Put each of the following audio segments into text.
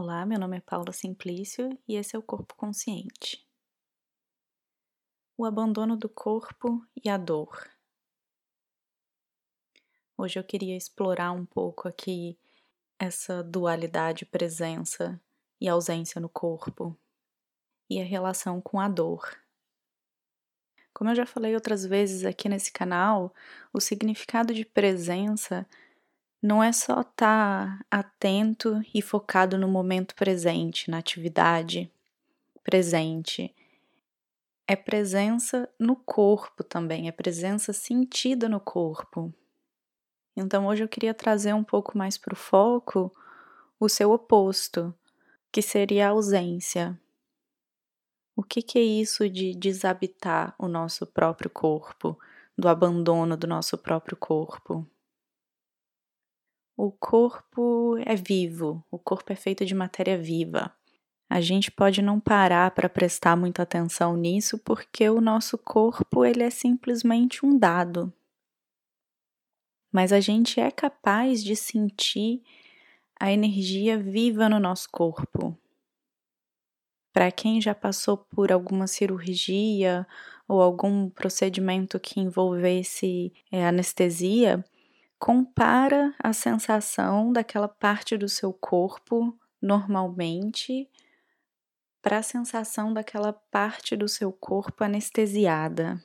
Olá, meu nome é Paula Simplício e esse é o Corpo Consciente. O abandono do corpo e a dor. Hoje eu queria explorar um pouco aqui essa dualidade presença e ausência no corpo e a relação com a dor. Como eu já falei outras vezes aqui nesse canal, o significado de presença não é só estar tá atento e focado no momento presente, na atividade presente. É presença no corpo também, é presença sentida no corpo. Então hoje eu queria trazer um pouco mais para o foco o seu oposto, que seria a ausência. O que, que é isso de desabitar o nosso próprio corpo, do abandono do nosso próprio corpo? O corpo é vivo, o corpo é feito de matéria viva. A gente pode não parar para prestar muita atenção nisso porque o nosso corpo ele é simplesmente um dado. Mas a gente é capaz de sentir a energia viva no nosso corpo. Para quem já passou por alguma cirurgia ou algum procedimento que envolvesse é, anestesia, compara a sensação daquela parte do seu corpo normalmente para a sensação daquela parte do seu corpo anestesiada.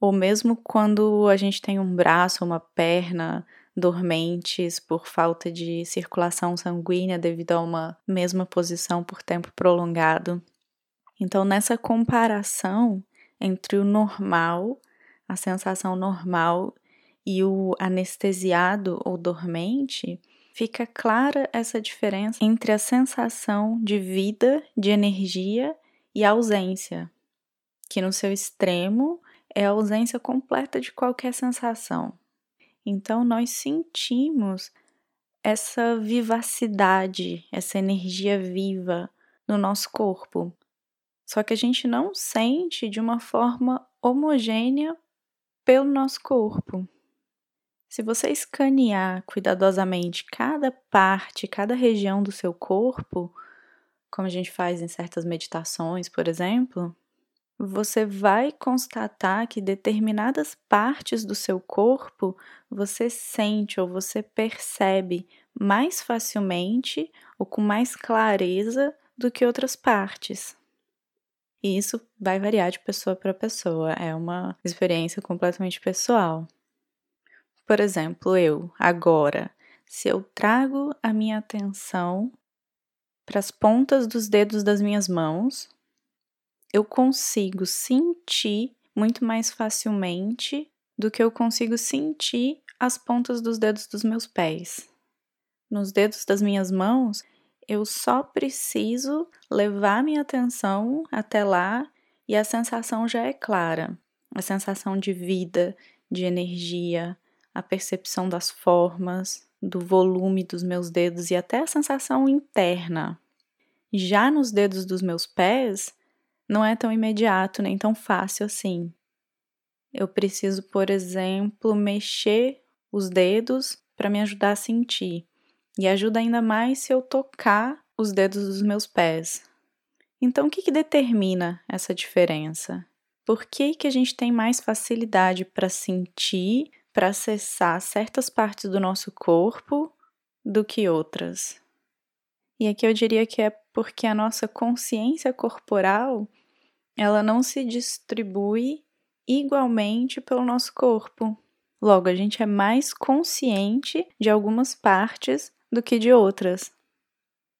Ou mesmo quando a gente tem um braço, uma perna dormentes por falta de circulação sanguínea devido a uma mesma posição por tempo prolongado. Então, nessa comparação entre o normal, a sensação normal e o anestesiado ou dormente, fica clara essa diferença entre a sensação de vida, de energia e ausência, que no seu extremo é a ausência completa de qualquer sensação. Então nós sentimos essa vivacidade, essa energia viva no nosso corpo. Só que a gente não sente de uma forma homogênea pelo nosso corpo. Se você escanear cuidadosamente cada parte, cada região do seu corpo, como a gente faz em certas meditações, por exemplo, você vai constatar que determinadas partes do seu corpo você sente ou você percebe mais facilmente ou com mais clareza do que outras partes. E isso vai variar de pessoa para pessoa, é uma experiência completamente pessoal. Por exemplo, eu, agora, se eu trago a minha atenção para as pontas dos dedos das minhas mãos, eu consigo sentir muito mais facilmente do que eu consigo sentir as pontas dos dedos dos meus pés. Nos dedos das minhas mãos, eu só preciso levar minha atenção até lá e a sensação já é clara. A sensação de vida, de energia, a percepção das formas, do volume dos meus dedos e até a sensação interna. Já nos dedos dos meus pés, não é tão imediato nem tão fácil assim. Eu preciso, por exemplo, mexer os dedos para me ajudar a sentir. E ajuda ainda mais se eu tocar os dedos dos meus pés. Então, o que, que determina essa diferença? Por que, que a gente tem mais facilidade para sentir para acessar certas partes do nosso corpo do que outras. E aqui eu diria que é porque a nossa consciência corporal ela não se distribui igualmente pelo nosso corpo. Logo, a gente é mais consciente de algumas partes do que de outras.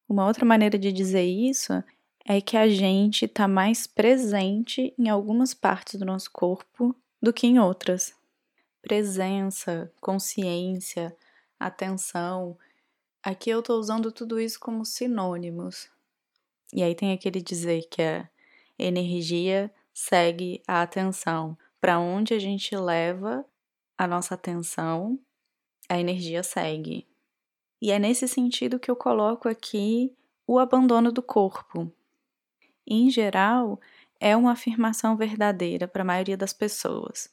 Uma outra maneira de dizer isso é que a gente está mais presente em algumas partes do nosso corpo do que em outras presença, consciência, atenção. Aqui eu estou usando tudo isso como sinônimos. E aí tem aquele dizer que a energia segue a atenção. Para onde a gente leva a nossa atenção, a energia segue. E é nesse sentido que eu coloco aqui o abandono do corpo. Em geral, é uma afirmação verdadeira para a maioria das pessoas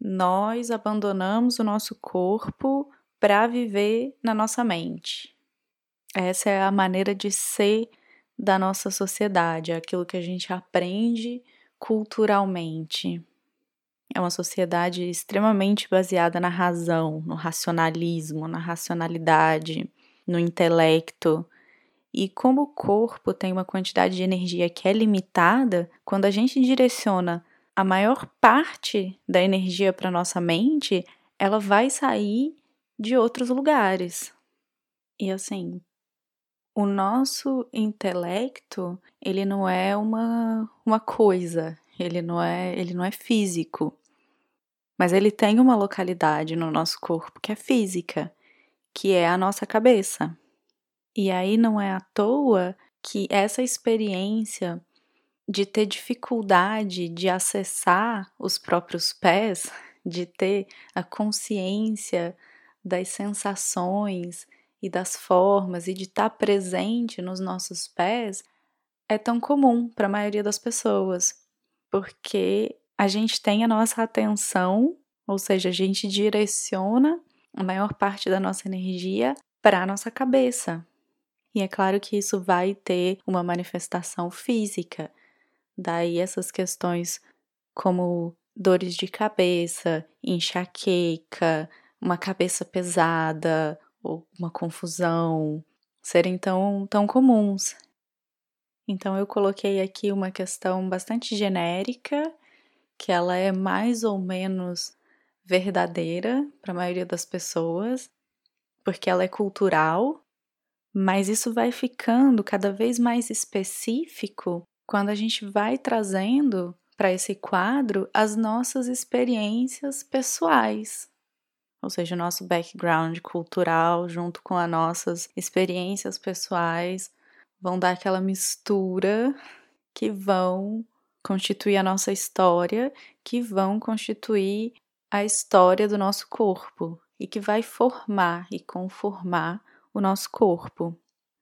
nós abandonamos o nosso corpo para viver na nossa mente. Essa é a maneira de ser da nossa sociedade, aquilo que a gente aprende culturalmente. É uma sociedade extremamente baseada na razão, no racionalismo, na racionalidade, no intelecto. E como o corpo tem uma quantidade de energia que é limitada, quando a gente direciona a maior parte da energia para nossa mente, ela vai sair de outros lugares. E assim, o nosso intelecto, ele não é uma, uma coisa, ele não é, ele não é físico. Mas ele tem uma localidade no nosso corpo que é física, que é a nossa cabeça. E aí não é à toa que essa experiência de ter dificuldade de acessar os próprios pés, de ter a consciência das sensações e das formas e de estar presente nos nossos pés é tão comum para a maioria das pessoas, porque a gente tem a nossa atenção, ou seja, a gente direciona a maior parte da nossa energia para a nossa cabeça. E é claro que isso vai ter uma manifestação física, Daí essas questões como dores de cabeça, enxaqueca, uma cabeça pesada ou uma confusão serem tão, tão comuns. Então eu coloquei aqui uma questão bastante genérica, que ela é mais ou menos verdadeira para a maioria das pessoas, porque ela é cultural, mas isso vai ficando cada vez mais específico quando a gente vai trazendo para esse quadro as nossas experiências pessoais, ou seja, o nosso background cultural junto com as nossas experiências pessoais vão dar aquela mistura que vão constituir a nossa história, que vão constituir a história do nosso corpo e que vai formar e conformar o nosso corpo.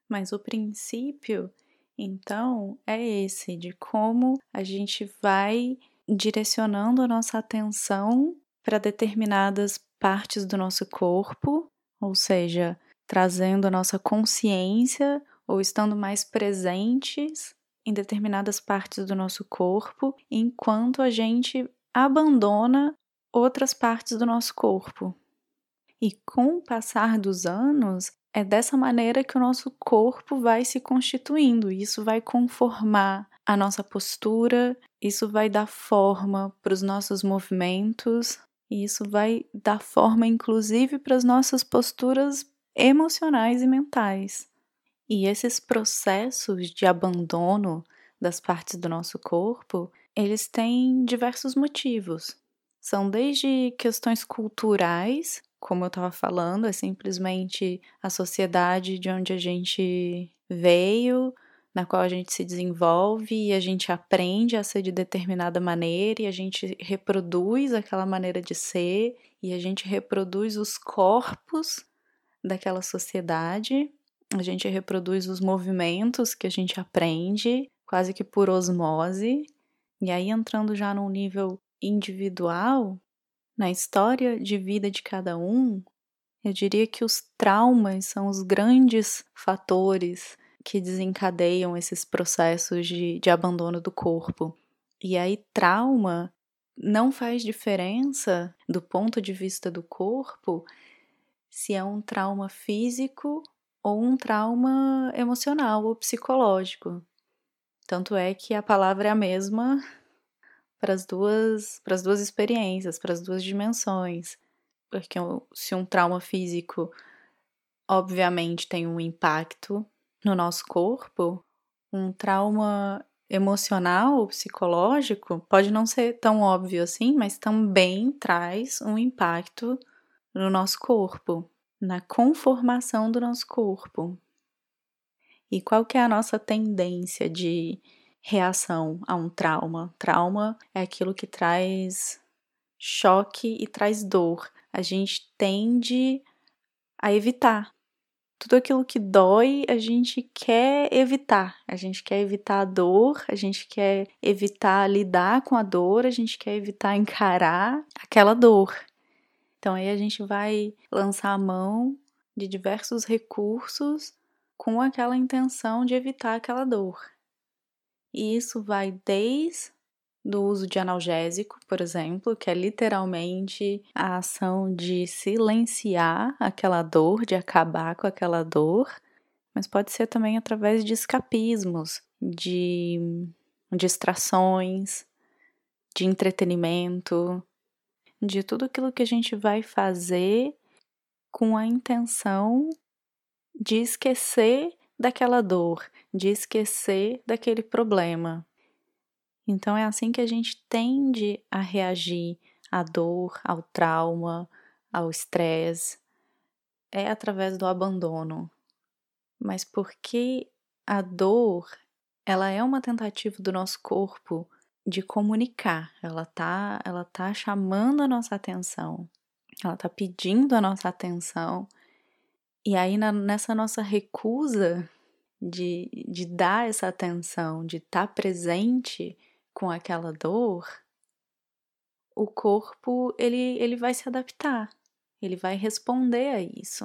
Mas o princípio então, é esse de como a gente vai direcionando a nossa atenção para determinadas partes do nosso corpo, ou seja, trazendo a nossa consciência ou estando mais presentes em determinadas partes do nosso corpo, enquanto a gente abandona outras partes do nosso corpo. E com o passar dos anos, é dessa maneira que o nosso corpo vai se constituindo, isso vai conformar a nossa postura, isso vai dar forma para os nossos movimentos, e isso vai dar forma inclusive para as nossas posturas emocionais e mentais. E esses processos de abandono das partes do nosso corpo, eles têm diversos motivos. São desde questões culturais, como eu estava falando, é simplesmente a sociedade de onde a gente veio, na qual a gente se desenvolve e a gente aprende a ser de determinada maneira e a gente reproduz aquela maneira de ser e a gente reproduz os corpos daquela sociedade, a gente reproduz os movimentos que a gente aprende, quase que por osmose. E aí entrando já num nível individual, na história de vida de cada um, eu diria que os traumas são os grandes fatores que desencadeiam esses processos de, de abandono do corpo. E aí, trauma não faz diferença do ponto de vista do corpo se é um trauma físico ou um trauma emocional ou psicológico. Tanto é que a palavra é a mesma para as duas, para as duas experiências, para as duas dimensões. Porque se um trauma físico obviamente tem um impacto no nosso corpo, um trauma emocional ou psicológico pode não ser tão óbvio assim, mas também traz um impacto no nosso corpo, na conformação do nosso corpo. E qual que é a nossa tendência de reação a um trauma. Trauma é aquilo que traz choque e traz dor. A gente tende a evitar. Tudo aquilo que dói, a gente quer evitar. A gente quer evitar a dor, a gente quer evitar lidar com a dor, a gente quer evitar encarar aquela dor. Então aí a gente vai lançar a mão de diversos recursos com aquela intenção de evitar aquela dor. E isso vai desde do uso de analgésico, por exemplo, que é literalmente a ação de silenciar aquela dor, de acabar com aquela dor, mas pode ser também através de escapismos, de distrações, de entretenimento, de tudo aquilo que a gente vai fazer com a intenção de esquecer daquela dor, de esquecer daquele problema. Então é assim que a gente tende a reagir à dor, ao trauma, ao estresse, é através do abandono. Mas porque a dor, ela é uma tentativa do nosso corpo de comunicar, ela tá, ela tá chamando a nossa atenção, ela tá pedindo a nossa atenção. E aí na, nessa nossa recusa de, de dar essa atenção, de estar tá presente, com aquela dor, o corpo ele, ele vai se adaptar, ele vai responder a isso.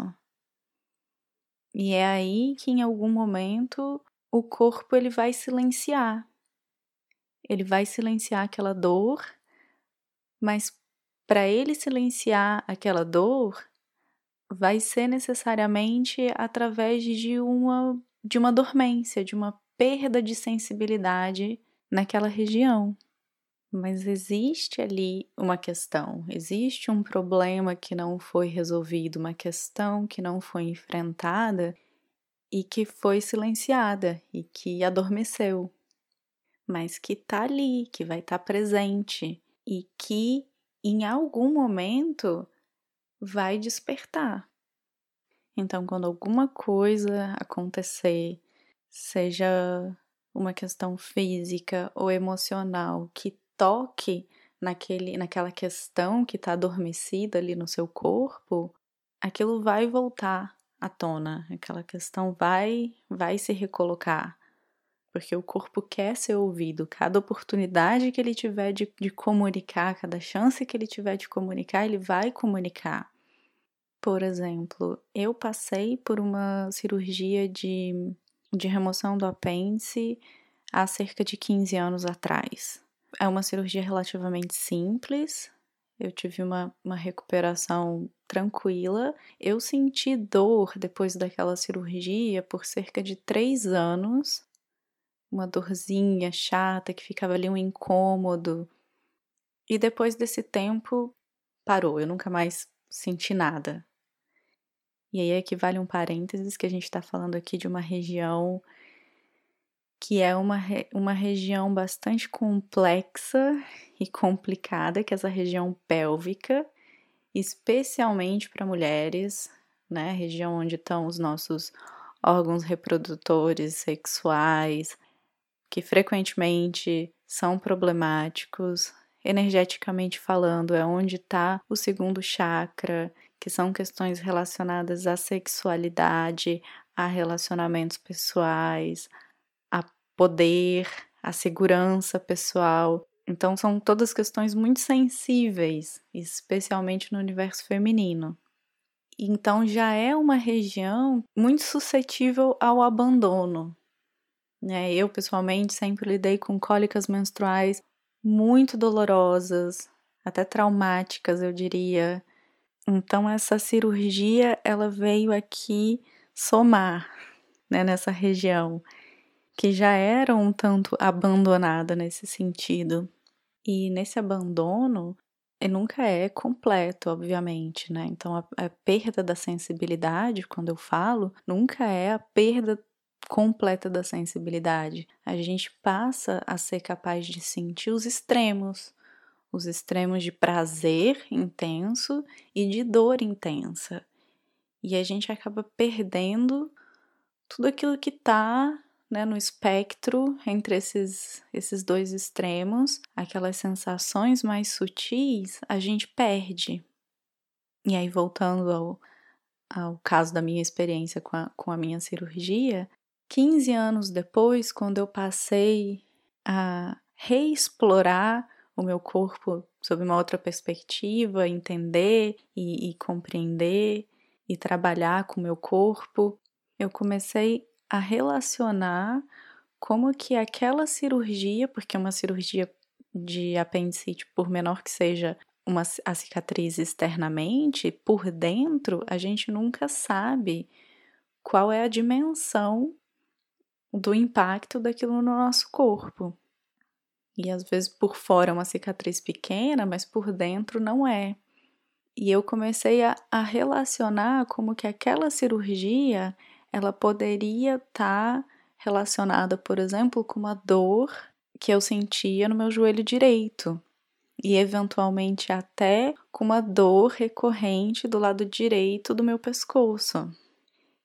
E é aí que em algum momento o corpo ele vai silenciar. Ele vai silenciar aquela dor, mas para ele silenciar aquela dor, vai ser necessariamente através de uma de uma dormência, de uma perda de sensibilidade naquela região. Mas existe ali uma questão, existe um problema que não foi resolvido, uma questão que não foi enfrentada e que foi silenciada e que adormeceu, mas que está ali, que vai estar tá presente e que em algum momento vai despertar. Então, quando alguma coisa acontecer, seja uma questão física ou emocional que toque naquele, naquela questão que está adormecida ali no seu corpo, aquilo vai voltar à tona, aquela questão vai, vai se recolocar. Porque o corpo quer ser ouvido. Cada oportunidade que ele tiver de, de comunicar, cada chance que ele tiver de comunicar, ele vai comunicar. Por exemplo, eu passei por uma cirurgia de de remoção do apêndice há cerca de 15 anos atrás. É uma cirurgia relativamente simples, eu tive uma, uma recuperação tranquila. Eu senti dor depois daquela cirurgia por cerca de três anos, uma dorzinha chata que ficava ali um incômodo. E depois desse tempo parou, eu nunca mais senti nada. E aí aqui vale um parênteses que a gente está falando aqui de uma região que é uma, uma região bastante complexa e complicada, que é essa região pélvica, especialmente para mulheres, né? Região onde estão os nossos órgãos reprodutores sexuais, que frequentemente são problemáticos, energeticamente falando, é onde está o segundo chakra, que são questões relacionadas à sexualidade, a relacionamentos pessoais, a poder, a segurança pessoal. Então, são todas questões muito sensíveis, especialmente no universo feminino. Então, já é uma região muito suscetível ao abandono. Né? Eu, pessoalmente, sempre lidei com cólicas menstruais muito dolorosas, até traumáticas, eu diria. Então essa cirurgia ela veio aqui somar né, nessa região que já era um tanto abandonada nesse sentido. E nesse abandono nunca é completo, obviamente, né? Então a, a perda da sensibilidade, quando eu falo, nunca é a perda completa da sensibilidade. A gente passa a ser capaz de sentir os extremos, os extremos de prazer intenso e de dor intensa. E a gente acaba perdendo tudo aquilo que está né, no espectro entre esses, esses dois extremos, aquelas sensações mais sutis, a gente perde. E aí, voltando ao, ao caso da minha experiência com a, com a minha cirurgia, 15 anos depois, quando eu passei a reexplorar o meu corpo sob uma outra perspectiva, entender e, e compreender e trabalhar com o meu corpo, eu comecei a relacionar como que aquela cirurgia, porque uma cirurgia de apendicite, por menor que seja uma, a cicatriz externamente, por dentro, a gente nunca sabe qual é a dimensão do impacto daquilo no nosso corpo. E às vezes por fora é uma cicatriz pequena, mas por dentro não é. E eu comecei a, a relacionar como que aquela cirurgia ela poderia estar tá relacionada, por exemplo, com uma dor que eu sentia no meu joelho direito e eventualmente até com uma dor recorrente do lado direito do meu pescoço.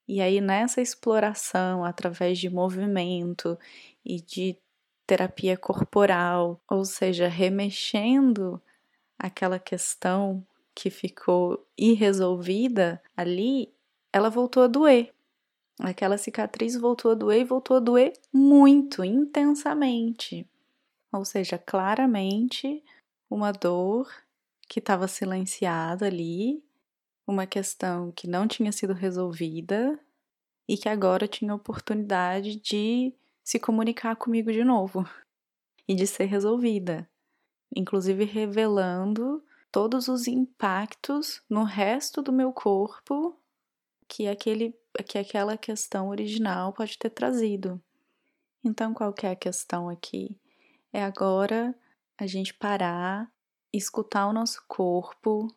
E aí, nessa exploração através de movimento e de terapia corporal, ou seja, remexendo aquela questão que ficou irresolvida ali, ela voltou a doer. Aquela cicatriz voltou a doer e voltou a doer muito, intensamente. Ou seja, claramente uma dor que estava silenciada ali, uma questão que não tinha sido resolvida e que agora tinha oportunidade de se comunicar comigo de novo e de ser resolvida, inclusive revelando todos os impactos no resto do meu corpo que aquele que aquela questão original pode ter trazido. Então, qual que é a questão aqui? É agora a gente parar, escutar o nosso corpo,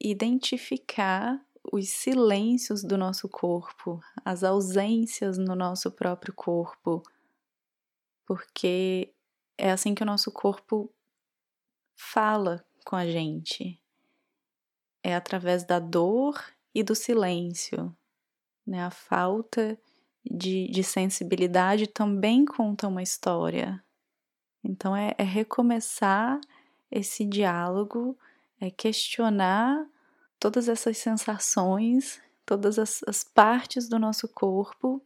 identificar os silêncios do nosso corpo, as ausências no nosso próprio corpo, porque é assim que o nosso corpo fala com a gente. É através da dor e do silêncio. Né? A falta de, de sensibilidade também conta uma história. Então, é, é recomeçar esse diálogo, é questionar todas essas sensações, todas as, as partes do nosso corpo,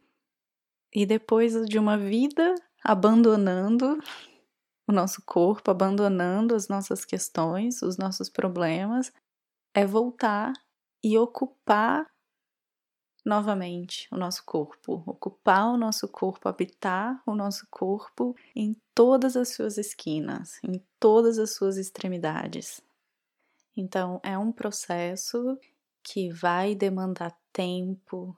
e depois de uma vida abandonando o nosso corpo, abandonando as nossas questões, os nossos problemas, é voltar e ocupar novamente o nosso corpo, ocupar o nosso corpo, habitar o nosso corpo em todas as suas esquinas, em todas as suas extremidades. Então, é um processo que vai demandar tempo,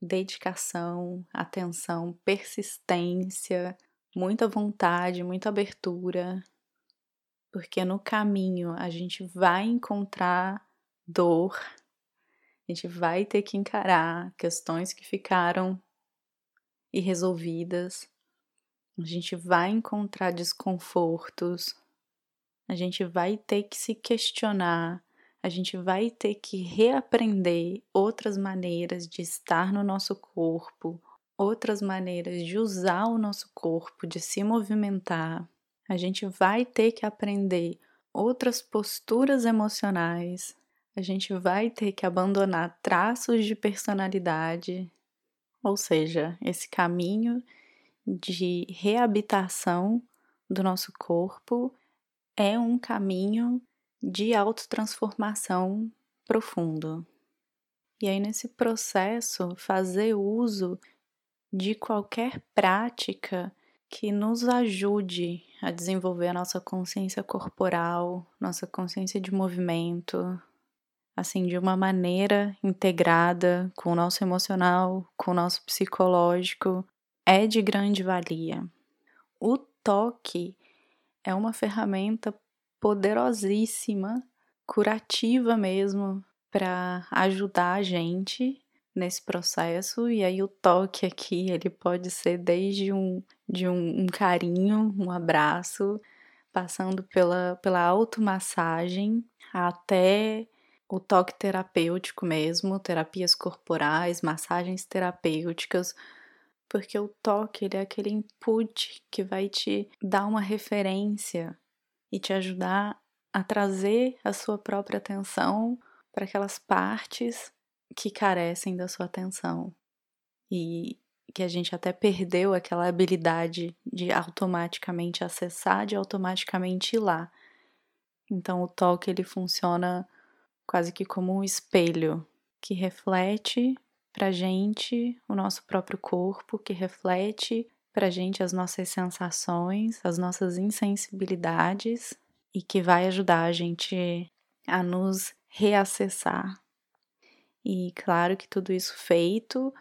dedicação, atenção, persistência, muita vontade, muita abertura, porque no caminho a gente vai encontrar dor, a gente vai ter que encarar questões que ficaram irresolvidas, a gente vai encontrar desconfortos, a gente vai ter que se questionar, a gente vai ter que reaprender outras maneiras de estar no nosso corpo, outras maneiras de usar o nosso corpo, de se movimentar. A gente vai ter que aprender outras posturas emocionais, a gente vai ter que abandonar traços de personalidade, ou seja, esse caminho de reabitação do nosso corpo é um caminho de autotransformação profundo. E aí, nesse processo, fazer uso de qualquer prática que nos ajude a desenvolver a nossa consciência corporal, nossa consciência de movimento, assim, de uma maneira integrada com o nosso emocional, com o nosso psicológico, é de grande valia. O toque é uma ferramenta poderosíssima, curativa mesmo, para ajudar a gente nesse processo. E aí o toque aqui, ele pode ser desde um, de um, um carinho, um abraço, passando pela, pela automassagem até o toque terapêutico mesmo, terapias corporais, massagens terapêuticas, porque o toque ele é aquele input que vai te dar uma referência e te ajudar a trazer a sua própria atenção para aquelas partes que carecem da sua atenção e que a gente até perdeu aquela habilidade de automaticamente acessar, de automaticamente ir lá. Então o toque ele funciona quase que como um espelho que reflete para gente o nosso próprio corpo, que reflete para gente as nossas sensações, as nossas insensibilidades e que vai ajudar a gente a nos reacessar. E claro que tudo isso feito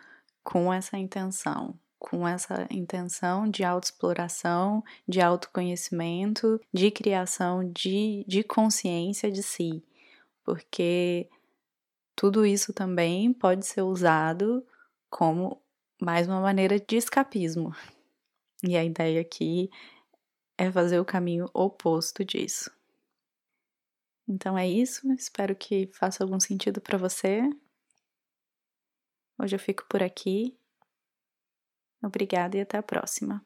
com essa intenção, com essa intenção de autoexploração, de autoconhecimento, de criação de, de consciência de si, porque tudo isso também pode ser usado como mais uma maneira de escapismo. E a ideia aqui é fazer o caminho oposto disso. Então é isso, espero que faça algum sentido para você. Hoje eu fico por aqui. Obrigada e até a próxima.